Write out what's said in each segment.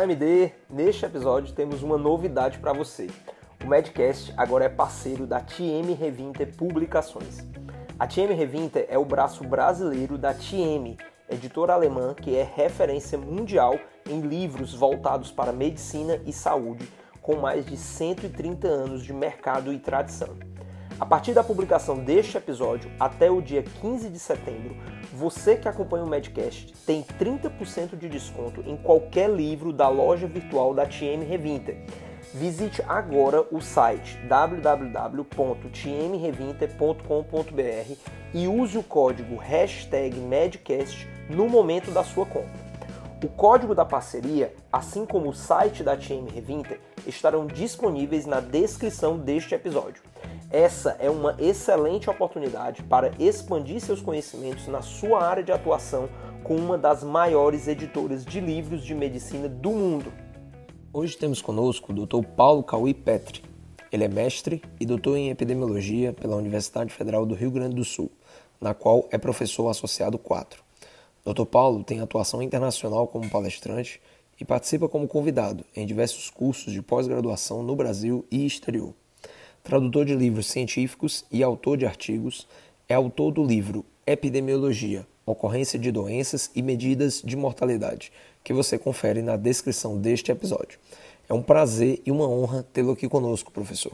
Olá MD, neste episódio temos uma novidade para você. O Medcast agora é parceiro da TM Revinte Publicações. A TM Revinte é o braço brasileiro da TM, editora alemã que é referência mundial em livros voltados para medicina e saúde, com mais de 130 anos de mercado e tradição. A partir da publicação deste episódio até o dia 15 de setembro, você que acompanha o Medcast tem 30% de desconto em qualquer livro da loja virtual da TM Revinter. Visite agora o site www.tmrevinter.com.br e use o código hashtag Medcast no momento da sua compra. O código da parceria, assim como o site da TM Revinter, estarão disponíveis na descrição deste episódio. Essa é uma excelente oportunidade para expandir seus conhecimentos na sua área de atuação com uma das maiores editoras de livros de medicina do mundo. Hoje temos conosco o Dr. Paulo Cauí Petri. Ele é mestre e doutor em epidemiologia pela Universidade Federal do Rio Grande do Sul, na qual é professor associado 4. Dr. Paulo tem atuação internacional como palestrante e participa como convidado em diversos cursos de pós-graduação no Brasil e exterior tradutor de livros científicos e autor de artigos, é autor do livro Epidemiologia, Ocorrência de Doenças e Medidas de Mortalidade, que você confere na descrição deste episódio. É um prazer e uma honra tê-lo aqui conosco, professor.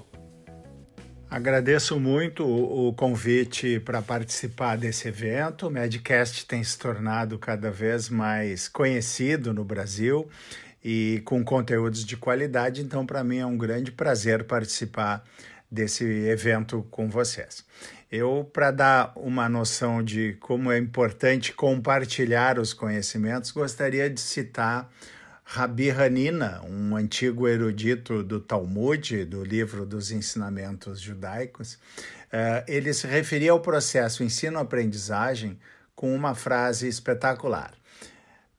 Agradeço muito o convite para participar desse evento. O Medcast tem se tornado cada vez mais conhecido no Brasil e com conteúdos de qualidade, então para mim é um grande prazer participar desse evento com vocês. Eu, para dar uma noção de como é importante compartilhar os conhecimentos, gostaria de citar Rabi Hanina, um antigo erudito do Talmud, do livro dos ensinamentos judaicos. Uh, ele se referia ao processo ensino-aprendizagem com uma frase espetacular.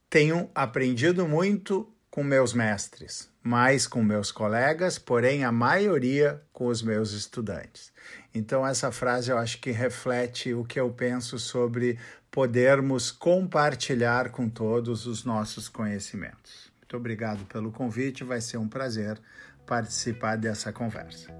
Tenho aprendido muito com meus mestres, mais com meus colegas, porém a maioria com os meus estudantes. Então, essa frase eu acho que reflete o que eu penso sobre podermos compartilhar com todos os nossos conhecimentos. Muito obrigado pelo convite, vai ser um prazer participar dessa conversa.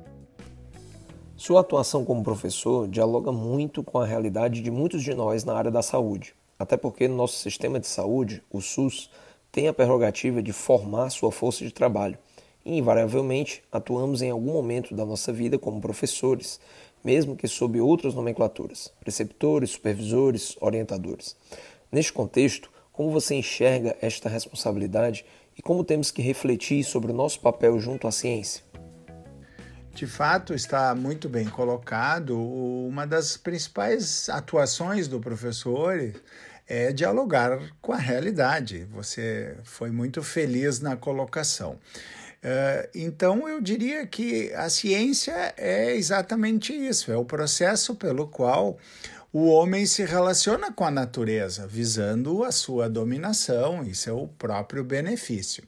Sua atuação como professor dialoga muito com a realidade de muitos de nós na área da saúde, até porque no nosso sistema de saúde, o SUS, tem a prerrogativa de formar sua força de trabalho e, invariavelmente, atuamos em algum momento da nossa vida como professores, mesmo que sob outras nomenclaturas, preceptores, supervisores, orientadores. Neste contexto, como você enxerga esta responsabilidade e como temos que refletir sobre o nosso papel junto à ciência? De fato, está muito bem colocado. Uma das principais atuações do professor é dialogar com a realidade. Você foi muito feliz na colocação. Uh, então, eu diria que a ciência é exatamente isso: é o processo pelo qual o homem se relaciona com a natureza, visando a sua dominação e seu próprio benefício.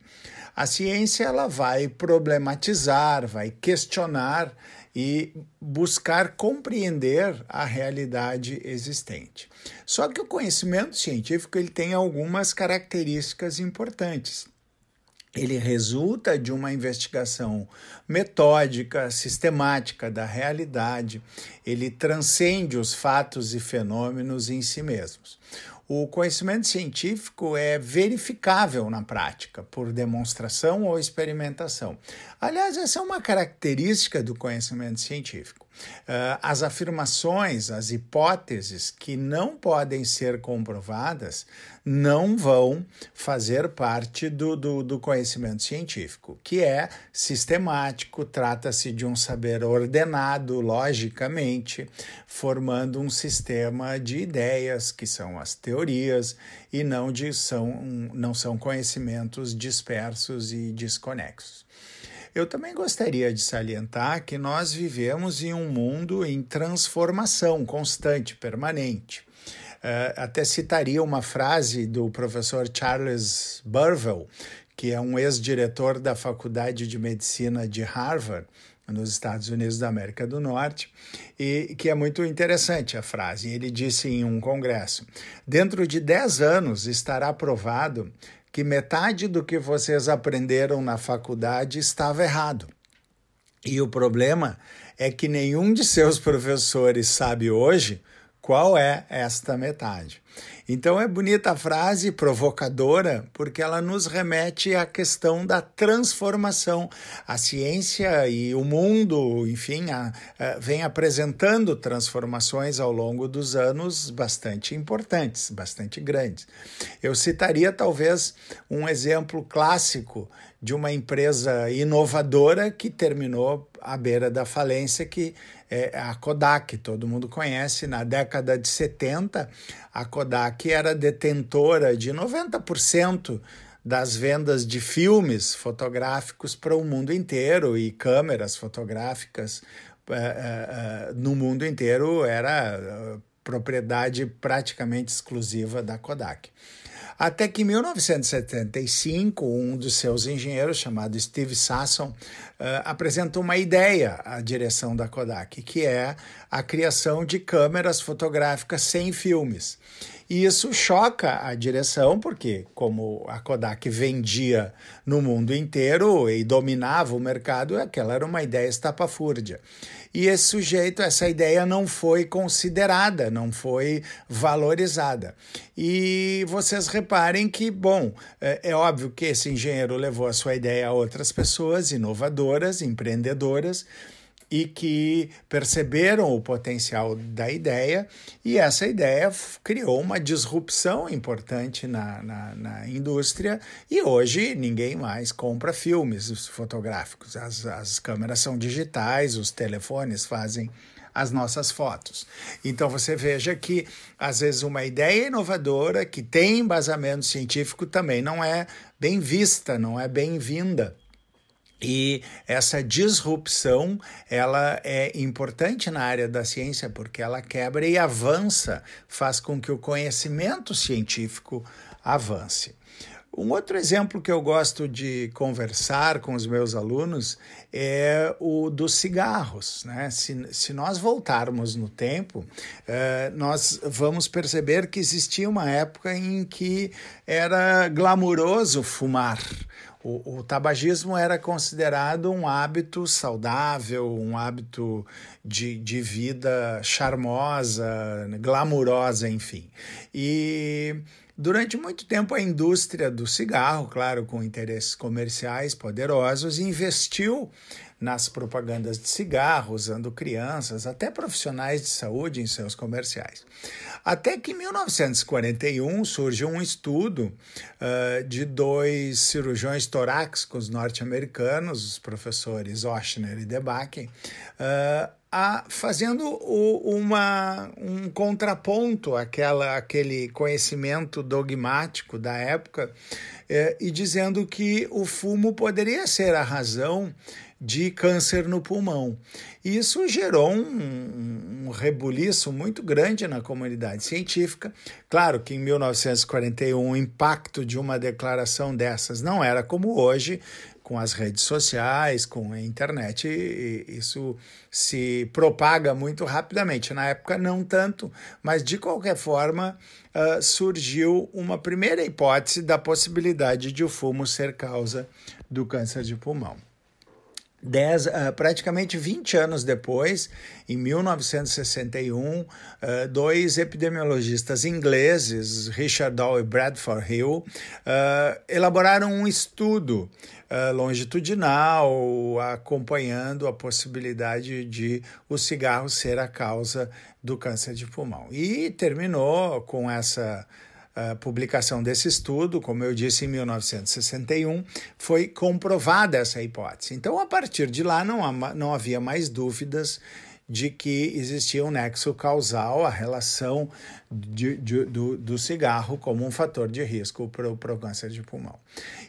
A ciência ela vai problematizar, vai questionar e buscar compreender a realidade existente. Só que o conhecimento científico ele tem algumas características importantes. Ele resulta de uma investigação metódica, sistemática da realidade, ele transcende os fatos e fenômenos em si mesmos o conhecimento científico é verificável na prática, por demonstração ou experimentação. Aliás, essa é uma característica do conhecimento científico. As afirmações, as hipóteses que não podem ser comprovadas não vão fazer parte do, do, do conhecimento científico, que é sistemático, trata-se de um saber ordenado logicamente, formando um sistema de ideias, que são as teorias, e não, de, são, não são conhecimentos dispersos e desconexos. Eu também gostaria de salientar que nós vivemos em um mundo em transformação constante, permanente. Uh, até citaria uma frase do professor Charles Burwell, que é um ex-diretor da Faculdade de Medicina de Harvard, nos Estados Unidos da América do Norte, e que é muito interessante a frase. Ele disse em um congresso: Dentro de 10 anos estará provado que metade do que vocês aprenderam na faculdade estava errado. E o problema é que nenhum de seus professores sabe hoje qual é esta metade. Então é bonita a frase, provocadora, porque ela nos remete à questão da transformação. A ciência e o mundo, enfim, a, a, vem apresentando transformações ao longo dos anos bastante importantes, bastante grandes. Eu citaria talvez um exemplo clássico de uma empresa inovadora que terminou à beira da falência, que é a Kodak, todo mundo conhece. Na década de 70, a Kodak era detentora de 90% das vendas de filmes fotográficos para o mundo inteiro e câmeras fotográficas uh, uh, no mundo inteiro era propriedade praticamente exclusiva da Kodak. Até que em 1975, um dos seus engenheiros, chamado Steve Sasson, uh, apresentou uma ideia à direção da Kodak, que é a criação de câmeras fotográficas sem filmes. E isso choca a direção, porque, como a Kodak vendia no mundo inteiro e dominava o mercado, aquela era uma ideia estapafúrdia e esse sujeito, essa ideia não foi considerada, não foi valorizada. E vocês reparem que, bom, é, é óbvio que esse engenheiro levou a sua ideia a outras pessoas empreendedoras, e que perceberam o potencial da ideia, e essa ideia criou uma disrupção importante na, na, na indústria, e hoje ninguém mais compra filmes fotográficos. As, as câmeras são digitais, os telefones fazem as nossas fotos. Então você veja que às vezes uma ideia inovadora que tem embasamento científico também não é bem vista, não é bem-vinda. E essa disrupção, ela é importante na área da ciência porque ela quebra e avança, faz com que o conhecimento científico avance. Um outro exemplo que eu gosto de conversar com os meus alunos é o dos cigarros. Né? Se, se nós voltarmos no tempo, eh, nós vamos perceber que existia uma época em que era glamuroso fumar. O, o, tabagismo era considerado um hábito saudável, um hábito de, de vida charmosa, glamurosa, enfim. E durante muito tempo a indústria do cigarro, claro, com interesses comerciais poderosos, investiu nas propagandas de cigarro, usando crianças, até profissionais de saúde em seus comerciais. Até que em 1941 surge um estudo uh, de dois cirurgiões torácicos norte-americanos, os professores Oshner e Debaken, uh, a, fazendo o, uma, um contraponto àquela, àquele conhecimento dogmático da época eh, e dizendo que o fumo poderia ser a razão de câncer no pulmão. E isso gerou um, um rebuliço muito grande na comunidade científica. Claro que em 1941 o impacto de uma declaração dessas não era como hoje, com as redes sociais, com a internet, isso se propaga muito rapidamente. Na época, não tanto, mas de qualquer forma, uh, surgiu uma primeira hipótese da possibilidade de o fumo ser causa do câncer de pulmão. Uh, praticamente 20 anos depois, em 1961, uh, dois epidemiologistas ingleses, Richard Dow e Bradford Hill, uh, elaboraram um estudo longitudinal acompanhando a possibilidade de o cigarro ser a causa do câncer de pulmão. E terminou com essa a publicação desse estudo, como eu disse, em 1961, foi comprovada essa hipótese. Então, a partir de lá, não, há, não havia mais dúvidas de que existia um nexo causal, a relação de, de, do, do, cigarro como um fator de risco para o câncer de pulmão.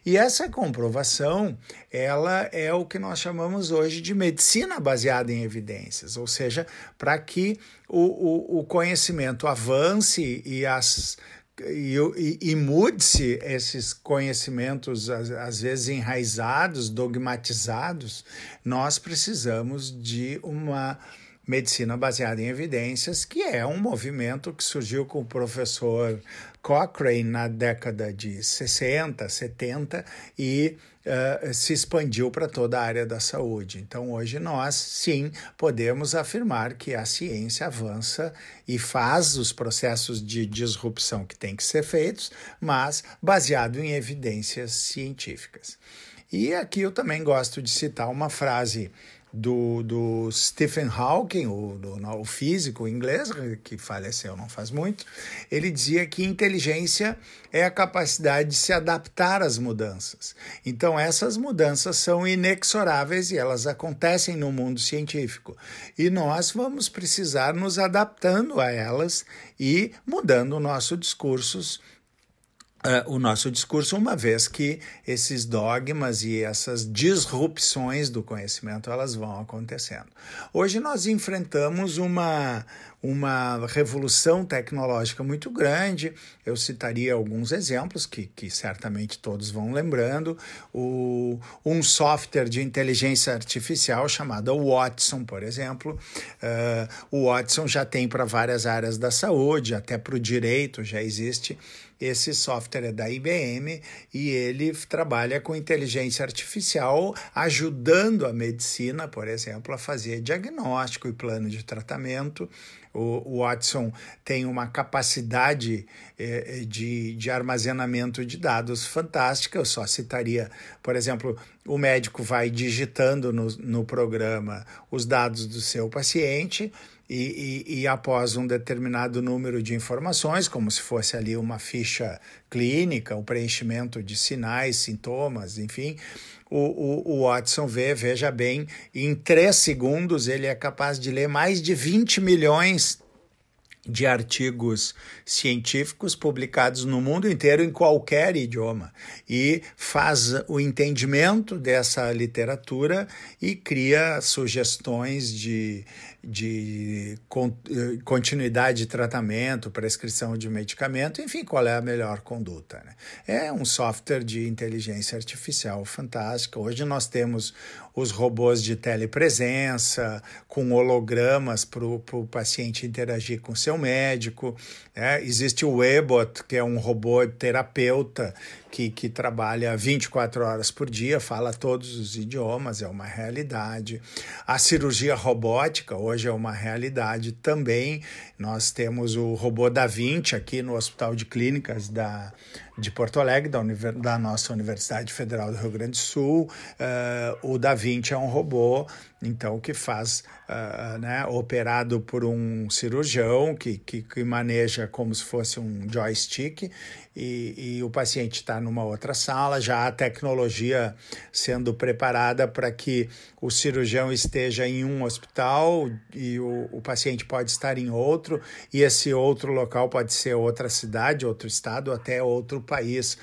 E essa comprovação, ela é o que nós chamamos hoje de medicina baseada em evidências, ou seja, para que o, o, o conhecimento avance e as e, e, mude-se esses conhecimentos, às, vezes enraizados, dogmatizados, nós precisamos de uma medicina baseada em evidências, que é um movimento que surgiu com o professor Cochrane na década de 60, 70 e uh, se expandiu para toda a área da saúde. Então, hoje nós, sim, podemos afirmar que a ciência avança e faz os processos de disrupção que têm que ser feitos, mas baseado em evidências científicas. E aqui eu também gosto de citar uma frase do, do Stephen Hawking, o, do, o físico inglês, que faleceu não faz muito, ele dizia que inteligência é a capacidade de se adaptar às mudanças. Então, essas mudanças são inexoráveis e elas acontecem no mundo científico. E nós vamos precisar nos adaptando a elas e mudando nossos discursos Uh, o nosso discurso, uma vez que esses dogmas e essas disrupções do conhecimento elas vão acontecendo. Hoje nós enfrentamos uma, uma revolução tecnológica muito grande. Eu citaria alguns exemplos que, que certamente todos vão lembrando. O, um software de inteligência artificial chamado Watson, por exemplo. Uh, o Watson já tem para várias áreas da saúde, até para o direito já existe esse software é da IBM e ele trabalha com inteligência artificial, ajudando a medicina, por exemplo, a fazer diagnóstico e plano de tratamento. O, Watson tem uma capacidade eh, de, de armazenamento de dados fantástica. Eu só citaria, por exemplo, o médico vai digitando no, no programa os dados do seu paciente e, e, e, após um determinado número de informações, como se fosse ali uma ficha clínica, o preenchimento de sinais, sintomas, enfim, o, o, o Watson vê, veja bem, em três segundos ele é capaz de ler mais de 20 milhões de artigos científicos publicados no mundo inteiro em qualquer idioma. E faz o entendimento dessa literatura e cria sugestões de, de continuidade de tratamento, prescrição de medicamento, enfim, qual é a melhor conduta. Né? É um software de inteligência artificial fantástico. Hoje nós temos os robôs de telepresença, com hologramas para o paciente interagir com seu médico. É, existe o Webot, que é um robô terapeuta que, que trabalha 24 horas por dia, fala todos os idiomas, é uma realidade. A cirurgia robótica hoje é uma realidade também. Nós temos o robô Da Vinci aqui no Hospital de Clínicas da, de Porto Alegre, da, da nossa Universidade Federal do Rio Grande do Sul. Uh, o Da Vinci é um robô então que faz uh, né, operado por um cirurgião que, que, que, maneja como se fosse um joystick e, e o paciente está numa outra sala, já a tecnologia sendo preparada para que o cirurgião esteja em um hospital e o, o paciente pode estar em outro, e esse outro local pode ser outra cidade, outro estado, até outro país.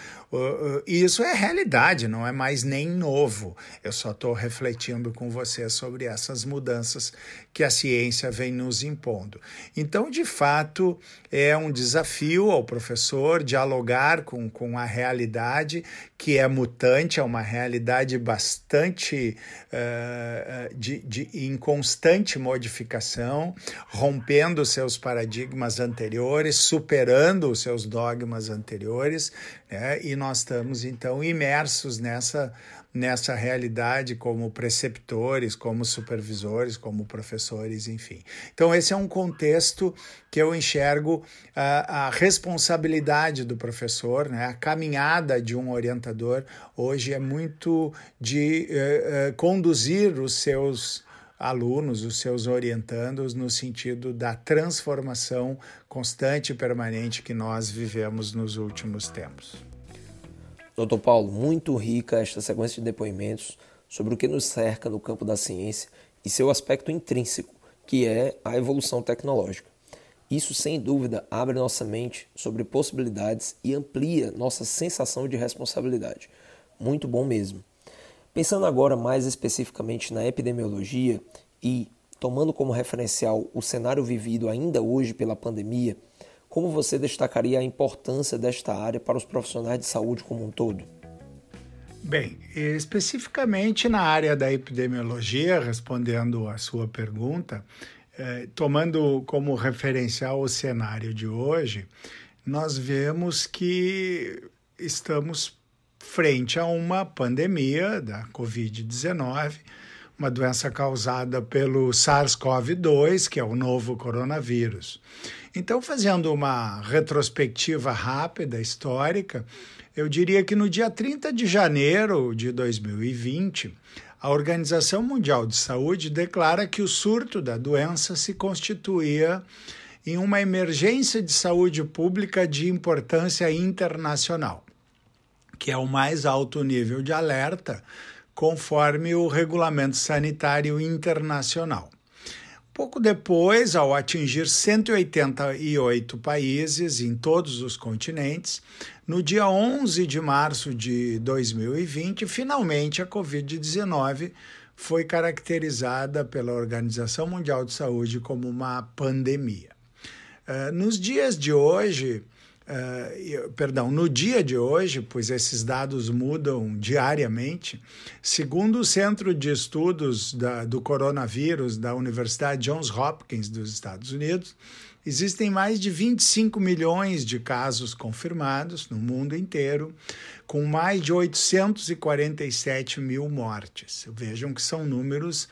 E isso é realidade, não é mais nem novo. Eu só estou refletindo com você sobre essas mudanças que a ciência vem nos impondo. Então, de fato, é um desafio ao professor dialogar com, com a realidade, que é mutante, é uma realidade bastante uh, de, de, em constante modificação, rompendo seus paradigmas anteriores, superando os seus dogmas anteriores, né? e nós estamos então imersos nessa nessa realidade como preceptores, como supervisores, como professores, enfim. Então, esse é um contexto que eu enxergo a, a responsabilidade do professor, né? a caminhada de um orientador hoje é muito de uh, uh, conduzir os seus alunos, os seus orientandos, no sentido da transformação constante e permanente que nós vivemos nos últimos tempos. Doutor Paulo, muito rica esta sequência de depoimentos sobre o que nos cerca no campo da ciência e seu aspecto intrínseco, que é a evolução tecnológica. Isso, sem dúvida, abre nossa mente sobre possibilidades e amplia nossa sensação de responsabilidade. Muito bom mesmo. Pensando agora mais especificamente na epidemiologia e tomando como referencial o cenário vivido ainda hoje pela pandemia, como você destacaria a importância desta área para os profissionais de saúde como um todo? Bem, especificamente na área da epidemiologia, respondendo à sua pergunta, eh, tomando como referencial o cenário de hoje, nós vemos que estamos frente a uma pandemia da Covid-19, uma doença causada pelo SARS-CoV-2, que é o novo coronavírus. Então, fazendo uma retrospectiva rápida, histórica, eu diria que no dia 30 de janeiro de 2020, a Organização Mundial de Saúde declara que o surto da doença se constituía em uma emergência de saúde pública de importância internacional que é o mais alto nível de alerta, conforme o Regulamento Sanitário Internacional. Pouco depois, ao atingir 188 países em todos os continentes, no dia 11 de março de 2020, finalmente a Covid-19 foi caracterizada pela Organização Mundial de Saúde como uma pandemia. Uh, nos dias de hoje, Uh, perdão, no dia de hoje, pois esses dados mudam diariamente, segundo o Centro de Estudos da, do Coronavírus da Universidade Johns Hopkins dos Estados Unidos, existem mais de 25 milhões de casos confirmados no mundo inteiro, com mais de 847 mil mortes. Vejam que são números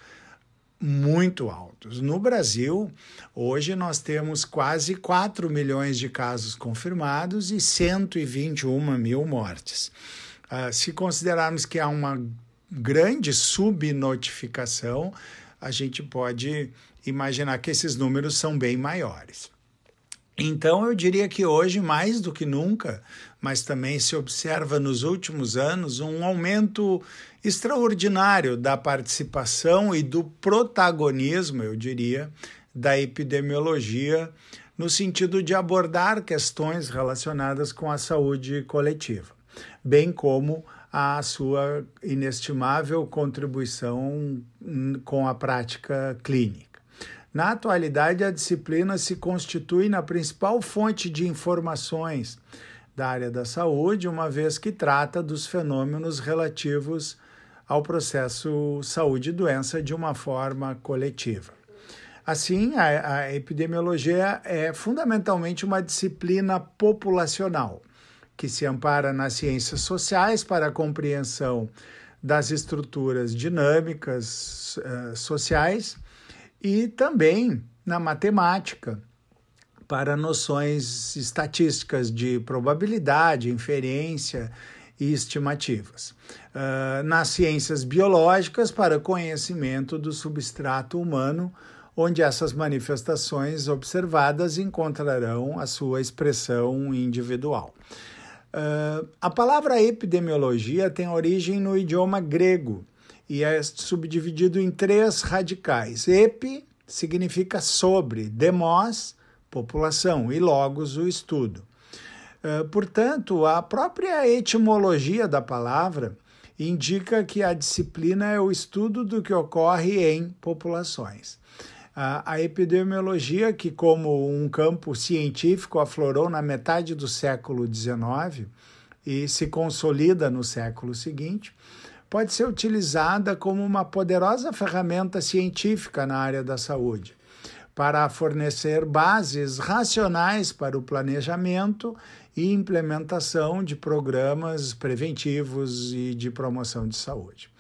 muito altos. No Brasil, hoje nós temos quase 4 milhões de casos confirmados e 121 mil mortes. Uh, se considerarmos que há uma grande subnotificação, a gente pode imaginar que esses números são bem maiores. Então, eu diria que hoje, mais do que nunca, mas também se observa nos últimos anos um aumento extraordinário da participação e do protagonismo, eu diria, da epidemiologia no sentido de abordar questões relacionadas com a saúde coletiva, bem como a sua inestimável contribuição com a prática clínica. Na atualidade, a disciplina se constitui na principal fonte de informações da área da saúde, uma vez que trata dos fenômenos relativos ao processo saúde e doença de uma forma coletiva. Assim, a, a epidemiologia é fundamentalmente uma disciplina populacional, que se ampara nas ciências sociais para a compreensão das estruturas dinâmicas uh, sociais e também na matemática para noções estatísticas de probabilidade, inferência e estimativas. Uh, nas ciências biológicas, para conhecimento do substrato humano, onde essas manifestações observadas encontrarão a sua expressão individual. Uh, a palavra epidemiologia tem origem no idioma grego e é subdividido em três radicais. Epi significa sobre, demos, população, e logos, o estudo. Eh, portanto, a própria etimologia da palavra indica que a disciplina é o estudo do que ocorre em populações. A epidemiologia, que como um campo científico aflorou na metade do século XIX e se consolida no século seguinte, pode ser utilizada como uma poderosa ferramenta científica na área da saúde para fornecer bases racionais para o planejamento e implementação de programas preventivos e de promoção de saúde.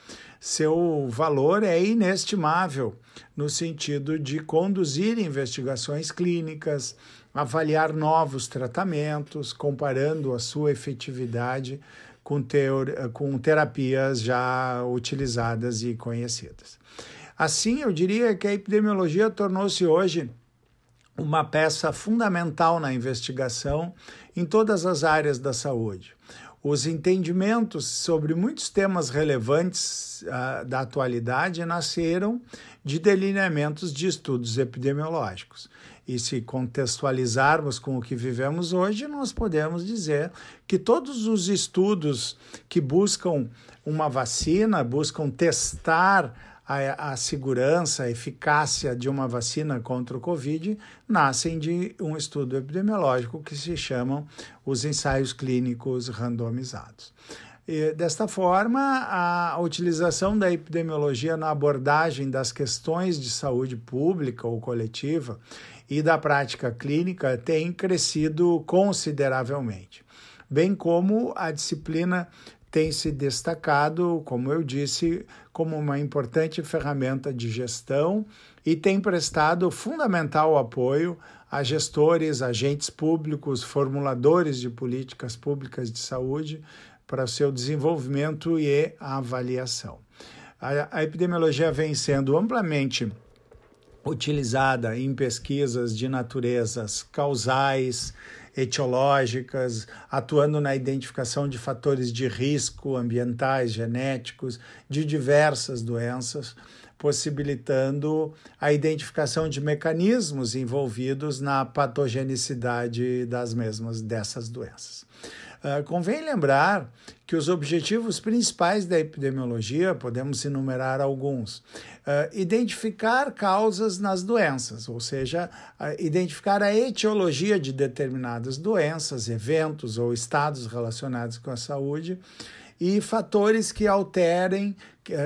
Seu valor é inestimável no sentido de conduzir investigações clínicas, avaliar novos tratamentos, comparando a sua efetividade com, com terapias já utilizadas e conhecidas. Assim, eu diria que a epidemiologia tornou-se hoje uma peça fundamental na investigação em todas as áreas da saúde. Os entendimentos sobre muitos temas relevantes uh, da atualidade nasceram de delineamentos de estudos epidemiológicos. E se contextualizarmos com o que vivemos hoje, nós podemos dizer que todos os estudos que buscam uma vacina, buscam testar a, a, segurança, a eficácia de uma vacina contra o Covid nascem de um estudo epidemiológico que se chamam os ensaios clínicos randomizados. E, desta forma, a utilização da epidemiologia na abordagem das questões de saúde pública ou coletiva e da prática clínica tem crescido consideravelmente, bem como a disciplina tem se destacado, como eu disse, como uma importante ferramenta de gestão e tem prestado fundamental apoio a gestores, agentes públicos, formuladores de políticas públicas de saúde para seu desenvolvimento e avaliação. A, a epidemiologia vem sendo amplamente utilizada em pesquisas de naturezas causais, etiológicas, atuando na identificação de fatores de risco ambientais, genéticos, de diversas doenças, possibilitando a identificação de mecanismos envolvidos na patogenicidade das mesmas dessas doenças. Uh, convém lembrar que os objetivos principais da epidemiologia, podemos enumerar alguns, uh, identificar causas nas doenças, ou seja, uh, identificar a etiologia de determinadas doenças, eventos ou estados relacionados com a saúde e fatores que alterem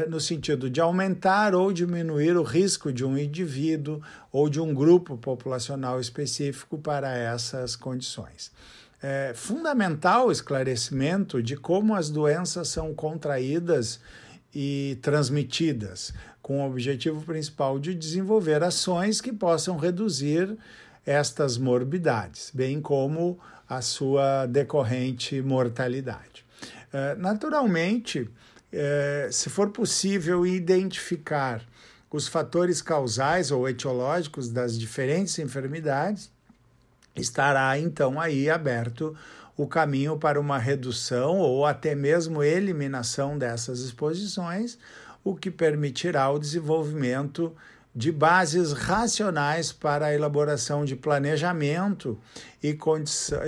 no sentido de aumentar ou diminuir o risco de um indivíduo ou de um grupo populacional específico para essas condições é fundamental o esclarecimento de como as doenças são contraídas e transmitidas, com o objetivo principal de desenvolver ações que possam reduzir estas morbidades, bem como a sua decorrente mortalidade. É, naturalmente, é, se for possível identificar os fatores causais ou etiológicos das diferentes enfermidades, estará então aí aberto o caminho para uma redução ou até mesmo eliminação dessas exposições, o que permitirá o desenvolvimento de bases racionais para a elaboração de planejamento e,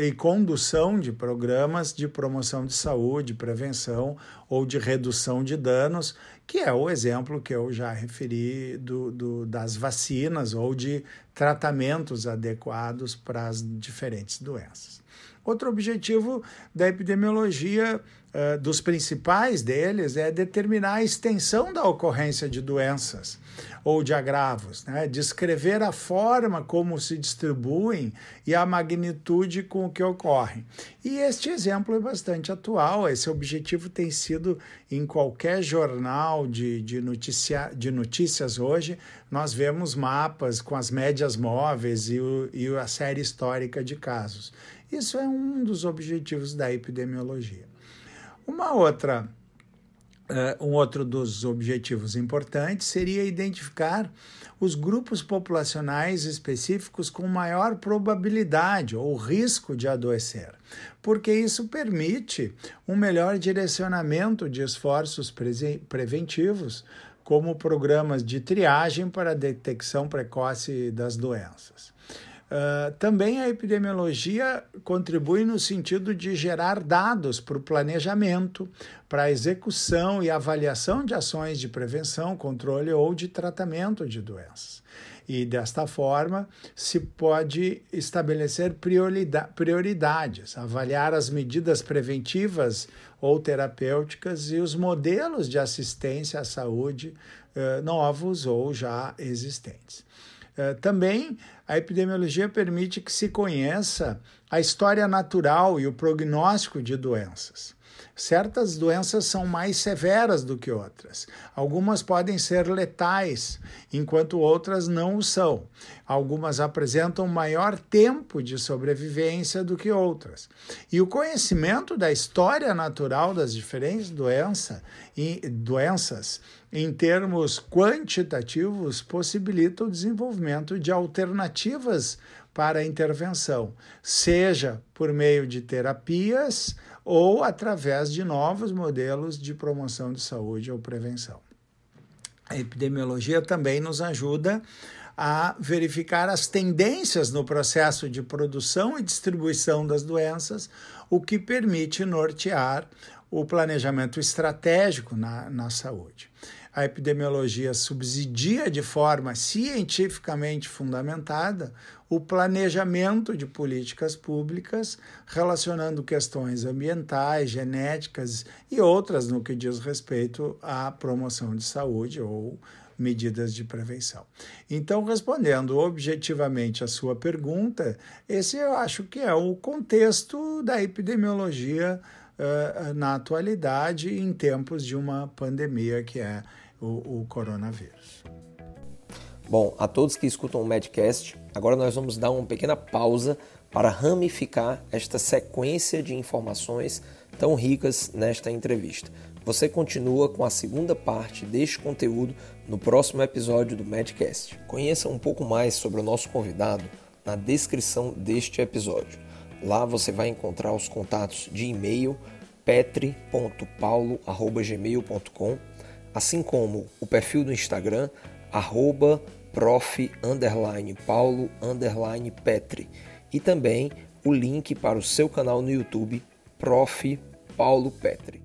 e condução de programas de promoção de saúde, prevenção ou de redução de danos, que é o exemplo que eu já referi do, do das vacinas ou de tratamentos adequados para as diferentes doenças. Outro objetivo da epidemiologia, uh, dos principais deles, é determinar a extensão da ocorrência de doenças ou de agravos, né? descrever a forma como se distribuem e a magnitude com que ocorrem. E este exemplo é bastante atual, esse objetivo tem sido em qualquer jornal de, de, noticia, de notícias hoje, nós vemos mapas com as médias móveis e, o, e a série histórica de casos. Isso é um dos objetivos da epidemiologia. Uma outra Uh, um outro dos objetivos importantes seria identificar os grupos populacionais específicos com maior probabilidade ou risco de adoecer, porque isso permite um melhor direcionamento de esforços preventivos, como programas de triagem para detecção precoce das doenças. Uh, também a epidemiologia contribui no sentido de gerar dados para o planejamento, para a execução e avaliação de ações de prevenção, controle ou de tratamento de doenças. E desta forma se pode estabelecer prioridades, avaliar as medidas preventivas ou terapêuticas e os modelos de assistência à saúde uh, novos ou já existentes. Uh, também a epidemiologia permite que se conheça a história natural e o prognóstico de doenças. Certas doenças são mais severas do que outras. Algumas podem ser letais, enquanto outras não o são. Algumas apresentam maior tempo de sobrevivência do que outras. E o conhecimento da história natural das diferentes doença, e, doenças em termos quantitativos possibilita o desenvolvimento de alternativas para a intervenção, seja por meio de terapias ou através de novos modelos de promoção de saúde ou prevenção. A epidemiologia também nos ajuda a verificar as tendências no processo de produção e distribuição das doenças, o que permite nortear o planejamento estratégico na, na saúde a epidemiologia subsidia de forma cientificamente fundamentada o planejamento de políticas públicas relacionando questões ambientais, genéticas e outras no que diz respeito à promoção de saúde ou medidas de prevenção. Então, respondendo objetivamente a sua pergunta, esse eu acho que é o contexto da epidemiologia uh, na atualidade, em tempos de uma pandemia que é o, o coronavírus. Bom, a todos que escutam o Medcast, agora nós vamos dar uma pequena pausa para ramificar esta sequência de informações tão ricas nesta entrevista. Você continua com a segunda parte deste conteúdo no próximo episódio do Medcast. Conheça um pouco mais sobre o nosso convidado na descrição deste episódio. Lá você vai encontrar os contatos de e-mail petri.paulo.gmail.com assim como o perfil do Instagram, arroba prof, underline, paulo, underline, petri, e também o link para o seu canal no YouTube, Prof. Paulo Petri.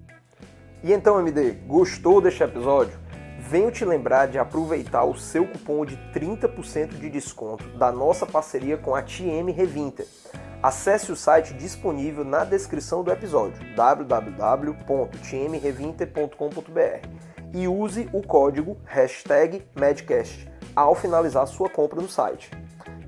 E então, MD, gostou deste episódio? Venho te lembrar de aproveitar o seu cupom de 30% de desconto da nossa parceria com a TM Revinter. Acesse o site disponível na descrição do episódio www.tmrevinter.com.br e use o código hashtag Medcast ao finalizar sua compra no site.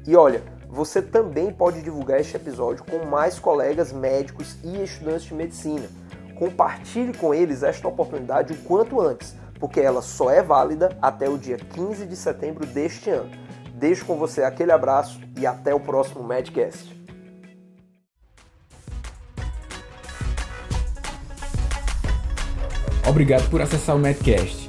E olha, você também pode divulgar este episódio com mais colegas médicos e estudantes de medicina. Compartilhe com eles esta oportunidade o quanto antes, porque ela só é válida até o dia 15 de setembro deste ano. Deixo com você aquele abraço e até o próximo Medcast. Obrigado por acessar o Medcast.